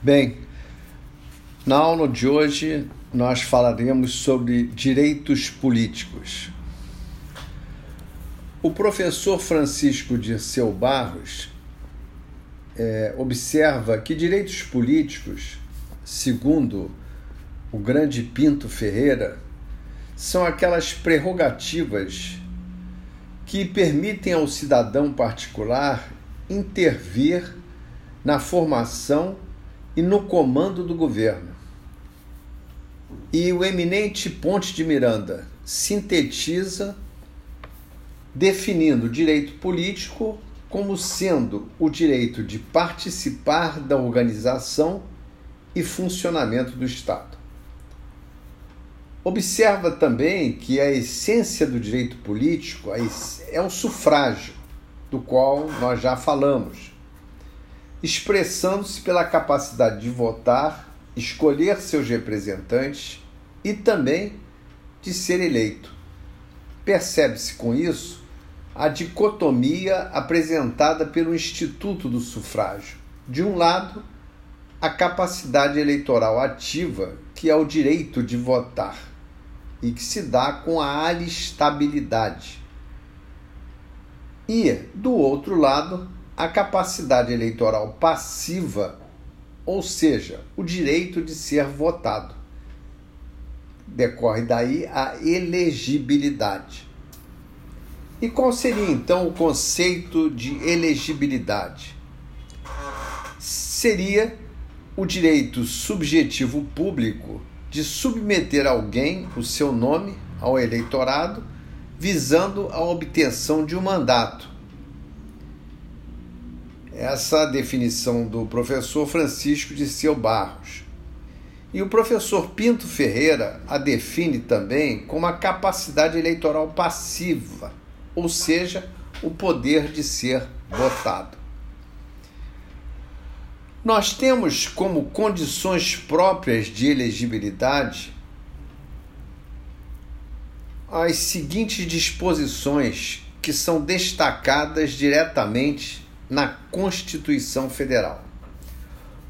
Bem, na aula de hoje nós falaremos sobre direitos políticos. O professor Francisco Dirceu Barros é, observa que direitos políticos, segundo o grande Pinto Ferreira, são aquelas prerrogativas que permitem ao cidadão particular intervir na formação e no comando do governo. E o eminente Ponte de Miranda sintetiza definindo o direito político como sendo o direito de participar da organização e funcionamento do Estado. Observa também que a essência do direito político é o sufrágio, do qual nós já falamos, expressando-se pela capacidade de votar, escolher seus representantes e também de ser eleito. Percebe-se com isso a dicotomia apresentada pelo Instituto do Sufrágio. De um lado, a capacidade eleitoral ativa, que é o direito de votar, e que se dá com a alistabilidade. E, do outro lado, a capacidade eleitoral passiva, ou seja, o direito de ser votado. Decorre daí a elegibilidade. E qual seria então o conceito de elegibilidade? Seria o direito subjetivo público de submeter alguém, o seu nome, ao eleitorado, visando a obtenção de um mandato essa definição do professor Francisco de Seu Barros. E o professor Pinto Ferreira a define também como a capacidade eleitoral passiva, ou seja, o poder de ser votado. Nós temos como condições próprias de elegibilidade as seguintes disposições que são destacadas diretamente na Constituição Federal.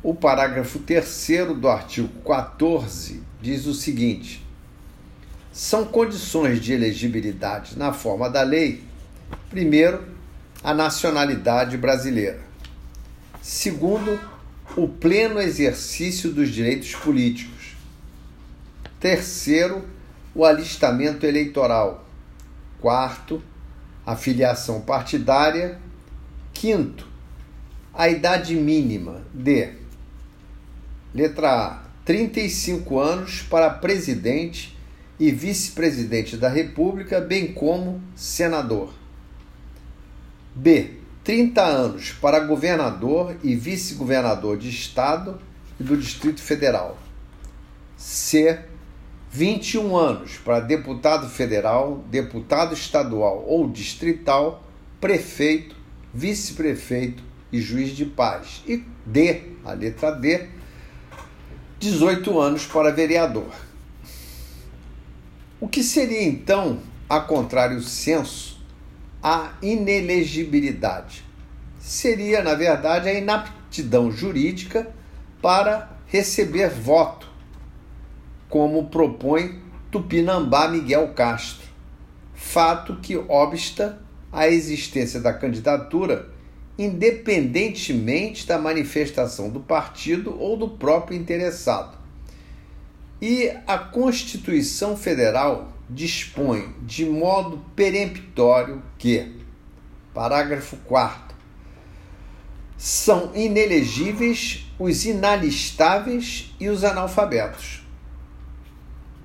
O parágrafo 3 do artigo 14 diz o seguinte: são condições de elegibilidade na forma da lei, primeiro, a nacionalidade brasileira. Segundo, o pleno exercício dos direitos políticos. Terceiro, o alistamento eleitoral. Quarto, a filiação partidária Quinto, a idade mínima de letra A, 35 anos para presidente e vice-presidente da República, bem como senador. B, 30 anos para governador e vice-governador de estado e do Distrito Federal. C, 21 anos para deputado federal, deputado estadual ou distrital, prefeito vice-prefeito e juiz de paz. E D, a letra D, 18 anos para vereador. O que seria então, a contrário senso, a inelegibilidade? Seria, na verdade, a inaptidão jurídica para receber voto, como propõe Tupinambá Miguel Castro, fato que obsta a existência da candidatura, independentemente da manifestação do partido ou do próprio interessado. E a Constituição Federal dispõe de modo peremptório que, parágrafo 4, são inelegíveis os inalistáveis e os analfabetos.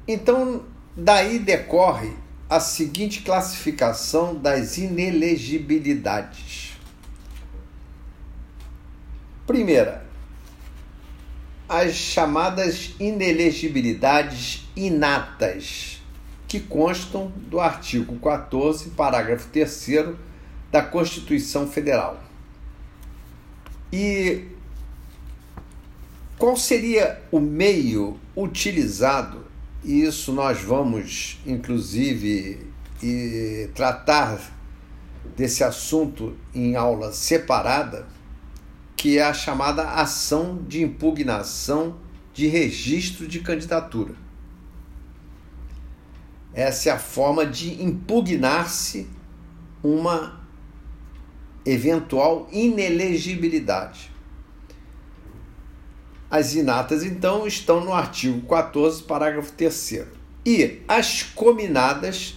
Então, daí decorre a seguinte classificação das inelegibilidades. Primeira, as chamadas inelegibilidades inatas, que constam do artigo 14, parágrafo 3 da Constituição Federal. E qual seria o meio utilizado isso nós vamos, inclusive, tratar desse assunto em aula separada, que é a chamada ação de impugnação de registro de candidatura. Essa é a forma de impugnar-se uma eventual inelegibilidade. As inatas, então, estão no artigo 14, parágrafo 3. E as cominadas,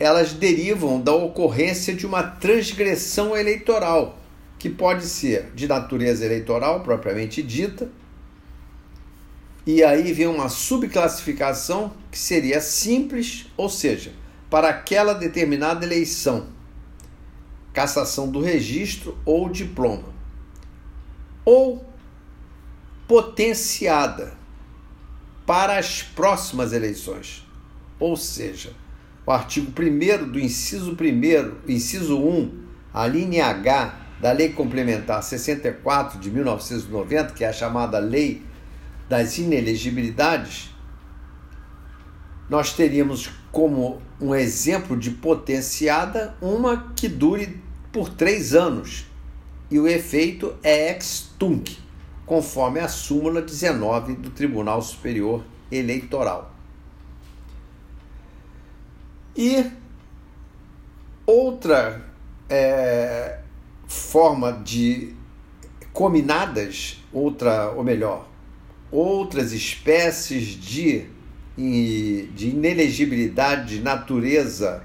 elas derivam da ocorrência de uma transgressão eleitoral, que pode ser de natureza eleitoral propriamente dita, e aí vem uma subclassificação que seria simples, ou seja, para aquela determinada eleição, cassação do registro ou diploma, ou potenciada para as próximas eleições. Ou seja, o artigo 1 do inciso 1, inciso 1, a linha H da Lei Complementar 64 de 1990, que é a chamada Lei das Inelegibilidades, nós teríamos como um exemplo de potenciada uma que dure por três anos e o efeito é ex tunc, conforme a súmula 19 do Tribunal Superior Eleitoral. E outra é, forma de cominadas, outra, ou melhor, outras espécies de, de inelegibilidade de natureza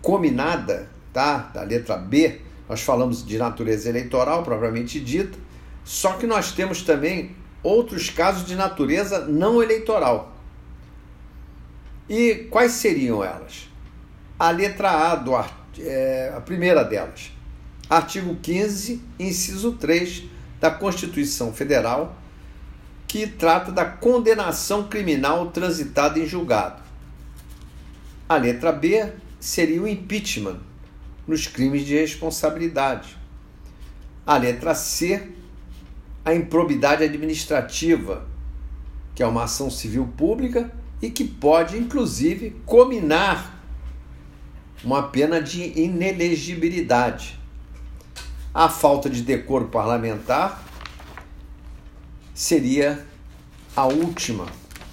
combinada, tá? da letra B, nós falamos de natureza eleitoral propriamente dita, só que nós temos também outros casos de natureza não eleitoral. E quais seriam elas? A letra A, do, é, a primeira delas, artigo 15, inciso 3 da Constituição Federal, que trata da condenação criminal transitada em julgado. A letra B seria o impeachment nos crimes de responsabilidade. A letra C, a improbidade administrativa, que é uma ação civil pública e que pode, inclusive, cominar uma pena de inelegibilidade. A falta de decoro parlamentar seria a última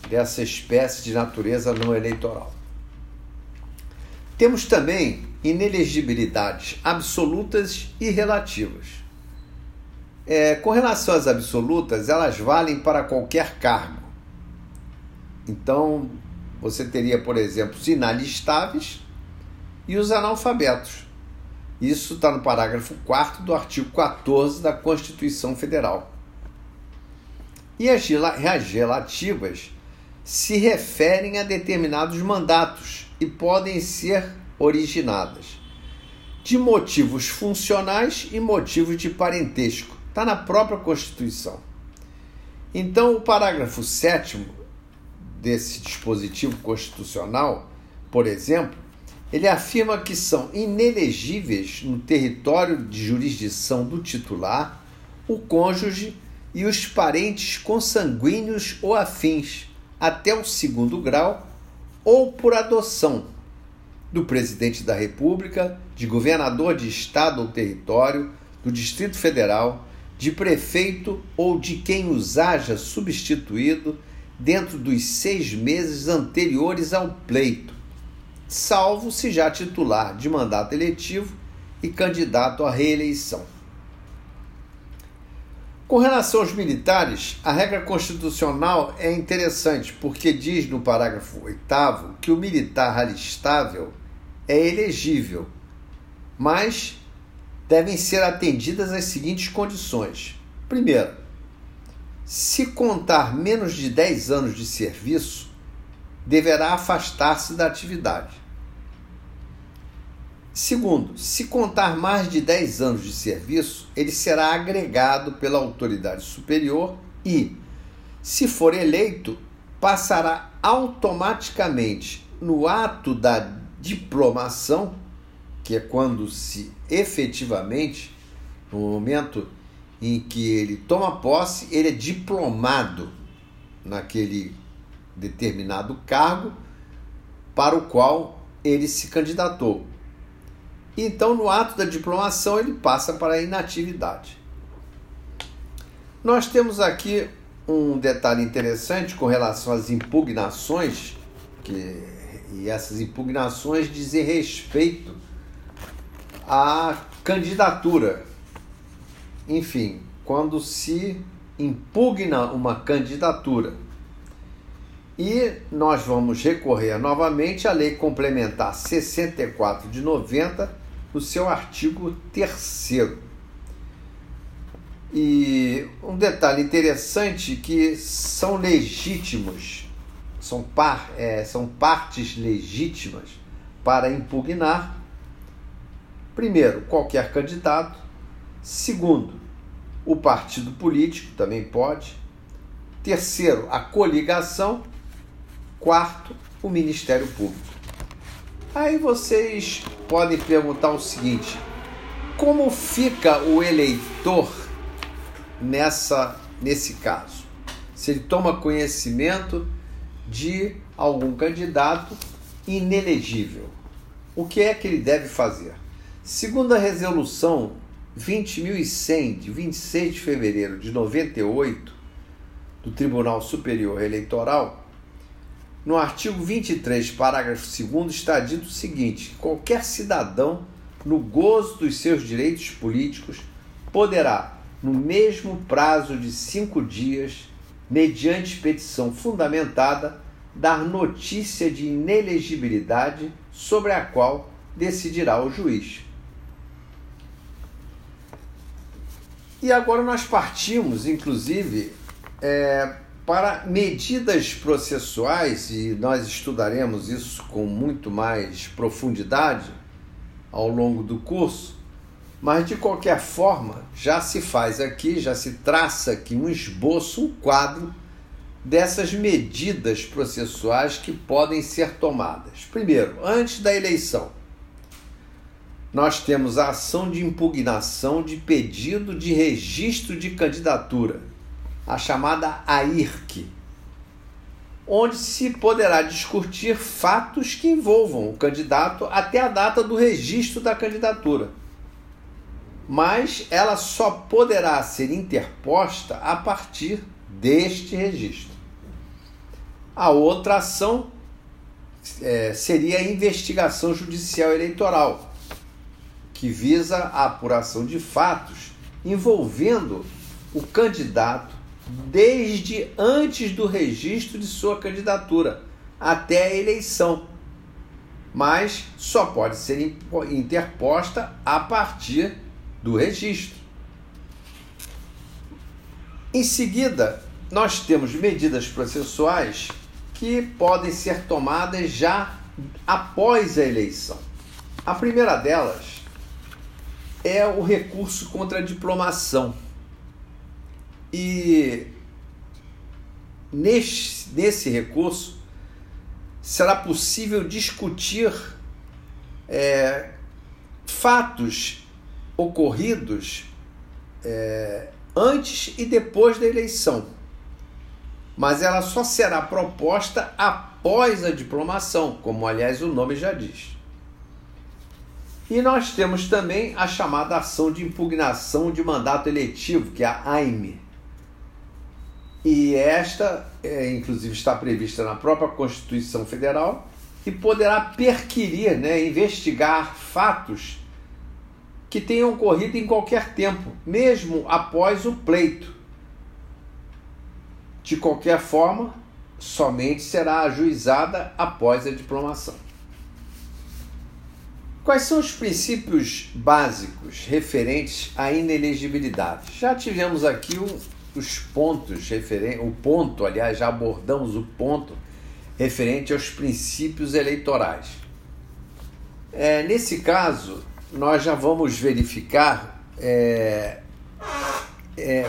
dessa espécie de natureza não eleitoral. Temos também inelegibilidades absolutas e relativas. É, com relação às absolutas, elas valem para qualquer cargo. Então, você teria, por exemplo, os inalistáveis e os analfabetos. Isso está no parágrafo 4 do artigo 14 da Constituição Federal. E as relativas se referem a determinados mandatos e podem ser originadas de motivos funcionais e motivos de parentesco. Está na própria Constituição. Então, o parágrafo 7 desse dispositivo constitucional, por exemplo, ele afirma que são inelegíveis no território de jurisdição do titular o cônjuge e os parentes consanguíneos ou afins, até o segundo grau, ou por adoção do presidente da República, de governador de estado ou território, do Distrito Federal, de prefeito ou de quem os haja substituído dentro dos seis meses anteriores ao pleito, salvo se já titular de mandato eletivo e candidato à reeleição. Com relação aos militares, a regra constitucional é interessante porque diz no parágrafo 8 que o militar alistável é elegível, mas devem ser atendidas as seguintes condições. Primeiro, se contar menos de 10 anos de serviço, deverá afastar-se da atividade. Segundo, se contar mais de 10 anos de serviço, ele será agregado pela autoridade superior e, se for eleito, passará automaticamente no ato da diplomação, que é quando se efetivamente, no momento em que ele toma posse, ele é diplomado naquele determinado cargo para o qual ele se candidatou Então, no ato da diplomação, ele passa para a inatividade. Nós temos aqui um detalhe interessante com relação às impugnações, que, e essas impugnações dizem respeito à candidatura. Enfim, quando se impugna uma candidatura. E nós vamos recorrer novamente à Lei Complementar 64 de 90, no seu artigo 3. E um detalhe interessante que são legítimos, são, par, é, são partes legítimas para impugnar, primeiro, qualquer candidato, segundo, o partido político também pode, terceiro, a coligação, quarto, o Ministério Público. Aí vocês podem perguntar o seguinte: como fica o eleitor nessa nesse caso? Se ele toma conhecimento de algum candidato inelegível, o que é que ele deve fazer? Segundo a resolução 20.100 de 26 de fevereiro de 98 do Tribunal Superior Eleitoral, no artigo 23, parágrafo 2, está dito o seguinte: qualquer cidadão, no gozo dos seus direitos políticos, poderá, no mesmo prazo de cinco dias, mediante petição fundamentada, dar notícia de inelegibilidade sobre a qual decidirá o juiz. E agora nós partimos, inclusive, é, para medidas processuais, e nós estudaremos isso com muito mais profundidade ao longo do curso, mas de qualquer forma, já se faz aqui, já se traça aqui um esboço, um quadro dessas medidas processuais que podem ser tomadas. Primeiro, antes da eleição, nós temos a ação de impugnação de pedido de registro de candidatura a chamada AIRC, onde se poderá discutir fatos que envolvam o candidato até a data do registro da candidatura. Mas ela só poderá ser interposta a partir deste registro. A outra ação é, seria a investigação judicial eleitoral, que visa a apuração de fatos envolvendo o candidato desde antes do registro de sua candidatura até a eleição, mas só pode ser interposta a partir do registro. Em seguida, nós temos medidas processuais que podem ser tomadas já após a eleição. A primeira delas é o recurso contra a diplomação. E nesse, nesse recurso será possível discutir é, fatos ocorridos é, antes e depois da eleição. Mas ela só será proposta após a diplomação, como aliás o nome já diz. E nós temos também a chamada ação de impugnação de mandato eletivo, que é a AIME, e esta, é, inclusive, está prevista na própria Constituição Federal e poderá perquirir, né, investigar fatos que tenham ocorrido em qualquer tempo, mesmo após o pleito. De qualquer forma, somente será ajuizada após a diplomação. Quais são os princípios básicos referentes à inelegibilidade? Já tivemos aqui os pontos referentes, o ponto, aliás, já abordamos o ponto referente aos princípios eleitorais. É, nesse caso, nós já vamos verificar é, é,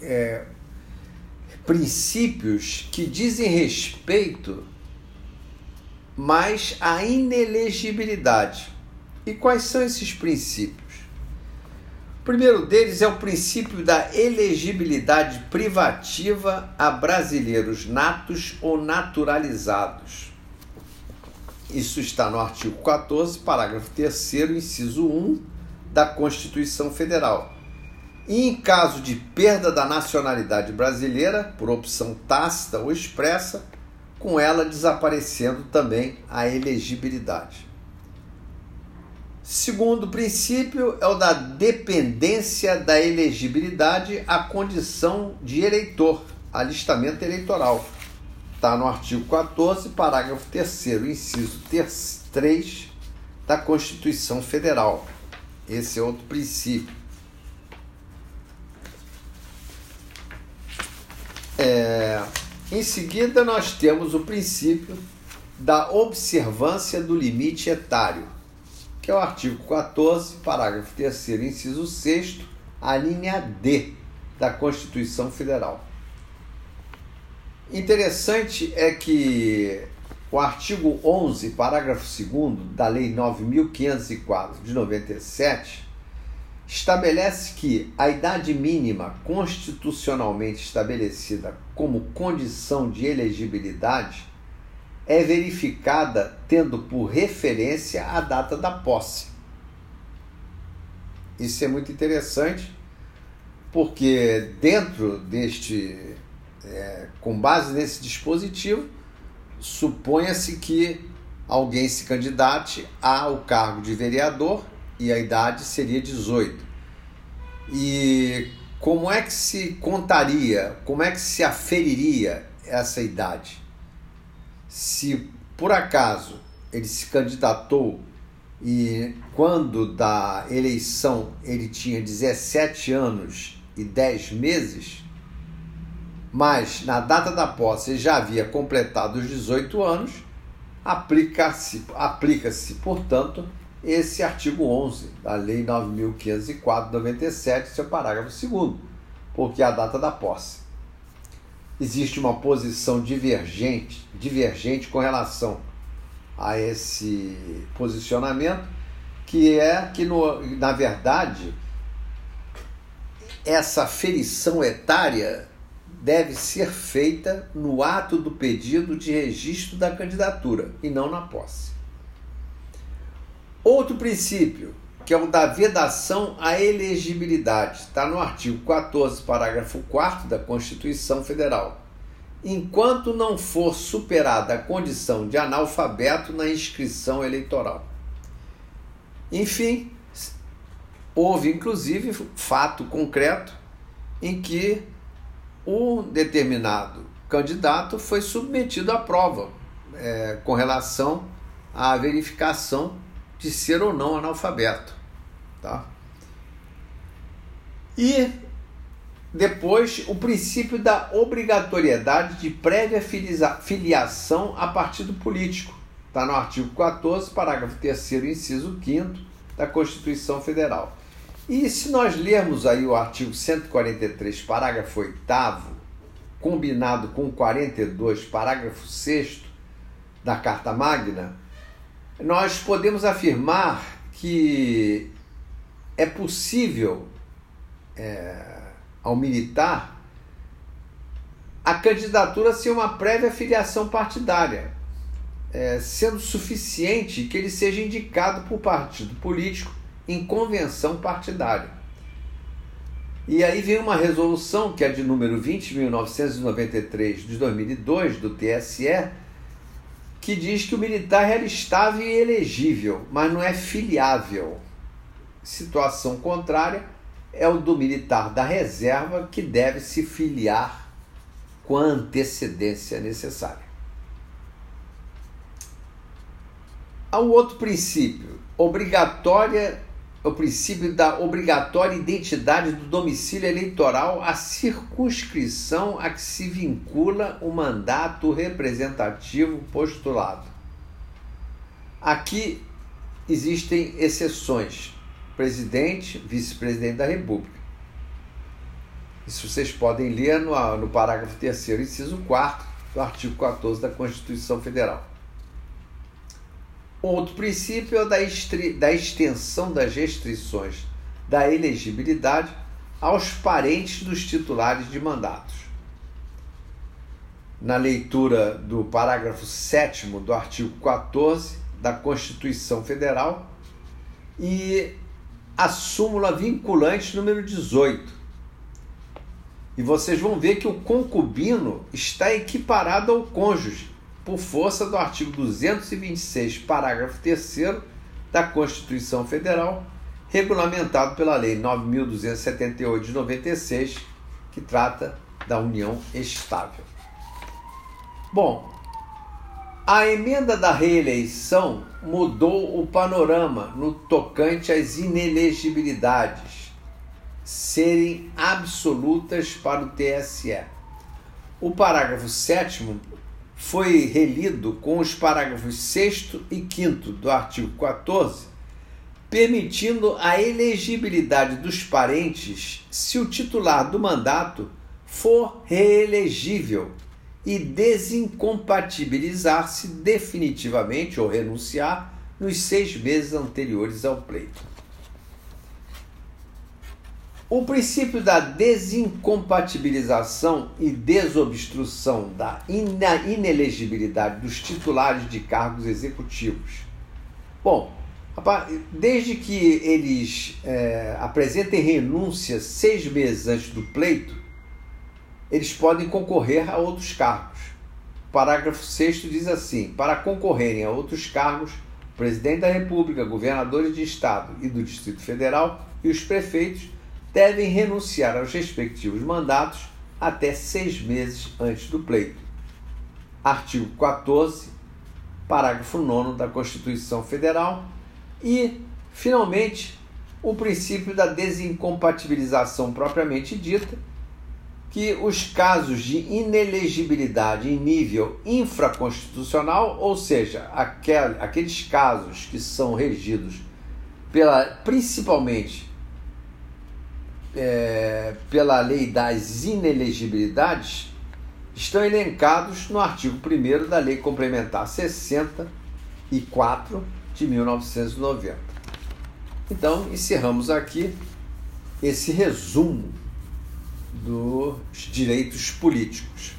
é princípios que dizem respeito mais à inelegibilidade. E quais são esses princípios? O primeiro deles é o princípio da elegibilidade privativa a brasileiros natos ou naturalizados. Isso está no artigo 14, parágrafo 3, inciso 1 da Constituição Federal. E em caso de perda da nacionalidade brasileira, por opção tácita ou expressa, com ela desaparecendo também a elegibilidade. Segundo princípio é o da dependência da elegibilidade à condição de eleitor, alistamento eleitoral. Está no artigo 14, parágrafo 3, inciso 3 da Constituição Federal. Esse é outro princípio. É, em seguida, nós temos o princípio da observância do limite etário, que é o artigo 14, parágrafo 3, inciso 6, a linha D da Constituição Federal. Interessante é que o artigo 11, parágrafo 2 da Lei 9504 de 97 estabelece que a idade mínima constitucionalmente estabelecida como condição de elegibilidade é verificada tendo por referência a data da posse. Isso é muito interessante, porque dentro deste, é, com base nesse dispositivo, suponha-se que alguém se candidate ao cargo de vereador e a idade seria 18. E como é que se contaria, como é que se aferiria essa idade? Se por acaso ele se candidatou e quando da eleição ele tinha 17 anos e 10 meses, mas na data da posse ele já havia completado os 18 anos, aplica-se, aplica-se, portanto, esse artigo 11 da Lei 9.504/97, seu parágrafo 2, porque é a data da posse. Existe uma posição divergente, divergente com relação a esse posicionamento, que é que, no, na verdade, essa ferição etária deve ser feita no ato do pedido de registro da candidatura e não na posse. Outro princípio, que é o da vedação à elegibilidade, está no artigo 14, parágrafo 4 da Constituição Federal. Enquanto não for superada a condição de analfabeto na inscrição eleitoral. Enfim, houve inclusive fato concreto em que um determinado candidato foi submetido à prova é, com relação à verificação de ser ou não analfabeto. Tá? E depois o princípio da obrigatoriedade de prévia filiação a partido político. Está no artigo 14, parágrafo 3, inciso 5 da Constituição Federal. E se nós lermos aí o artigo 143, parágrafo 8, combinado com 42, parágrafo 6 da Carta Magna, nós podemos afirmar que é possível é, ao militar a candidatura ser uma prévia filiação partidária, é, sendo suficiente que ele seja indicado por partido político em convenção partidária. E aí vem uma resolução, que é de número 20.993 de 2002 do TSE, que diz que o militar era estável e elegível, mas não é filiável. Situação contrária é o do militar da reserva, que deve se filiar com a antecedência necessária. Há um outro princípio, obrigatória o princípio da obrigatória identidade do domicílio eleitoral à circunscrição a que se vincula o mandato representativo postulado. Aqui existem exceções: presidente, vice-presidente da República. Isso vocês podem ler no, no parágrafo 3, inciso 4 do artigo 14 da Constituição Federal. Outro princípio é da, da extensão das restrições da elegibilidade aos parentes dos titulares de mandatos. Na leitura do parágrafo 7 do artigo 14, da Constituição Federal e a súmula vinculante número 18. E vocês vão ver que o concubino está equiparado ao cônjuge, por força do artigo 226, parágrafo 3 da Constituição Federal, regulamentado pela Lei 9.278 de 96, que trata da união estável. Bom, a emenda da reeleição mudou o panorama no tocante às inelegibilidades serem absolutas para o TSE. O parágrafo 7 foi relido com os parágrafos 6 e 5 do artigo 14, permitindo a elegibilidade dos parentes se o titular do mandato for reelegível e desincompatibilizar-se definitivamente ou renunciar nos seis meses anteriores ao pleito. O princípio da desincompatibilização e desobstrução da inelegibilidade dos titulares de cargos executivos. Bom, desde que eles é, apresentem renúncia seis meses antes do pleito, eles podem concorrer a outros cargos. O parágrafo 6 diz assim: para concorrerem a outros cargos, o presidente da República, governadores de Estado e do Distrito Federal e os prefeitos devem renunciar aos respectivos mandatos até seis meses antes do pleito. Artigo 14, parágrafo 9 da Constituição Federal. E, finalmente, o princípio da desincompatibilização propriamente dita que os casos de inelegibilidade em nível infraconstitucional, ou seja, aquel, aqueles casos que são regidos pela, principalmente é, pela lei das inelegibilidades, estão elencados no artigo 1 da Lei Complementar 64 de 1990. Então, encerramos aqui esse resumo dos direitos políticos.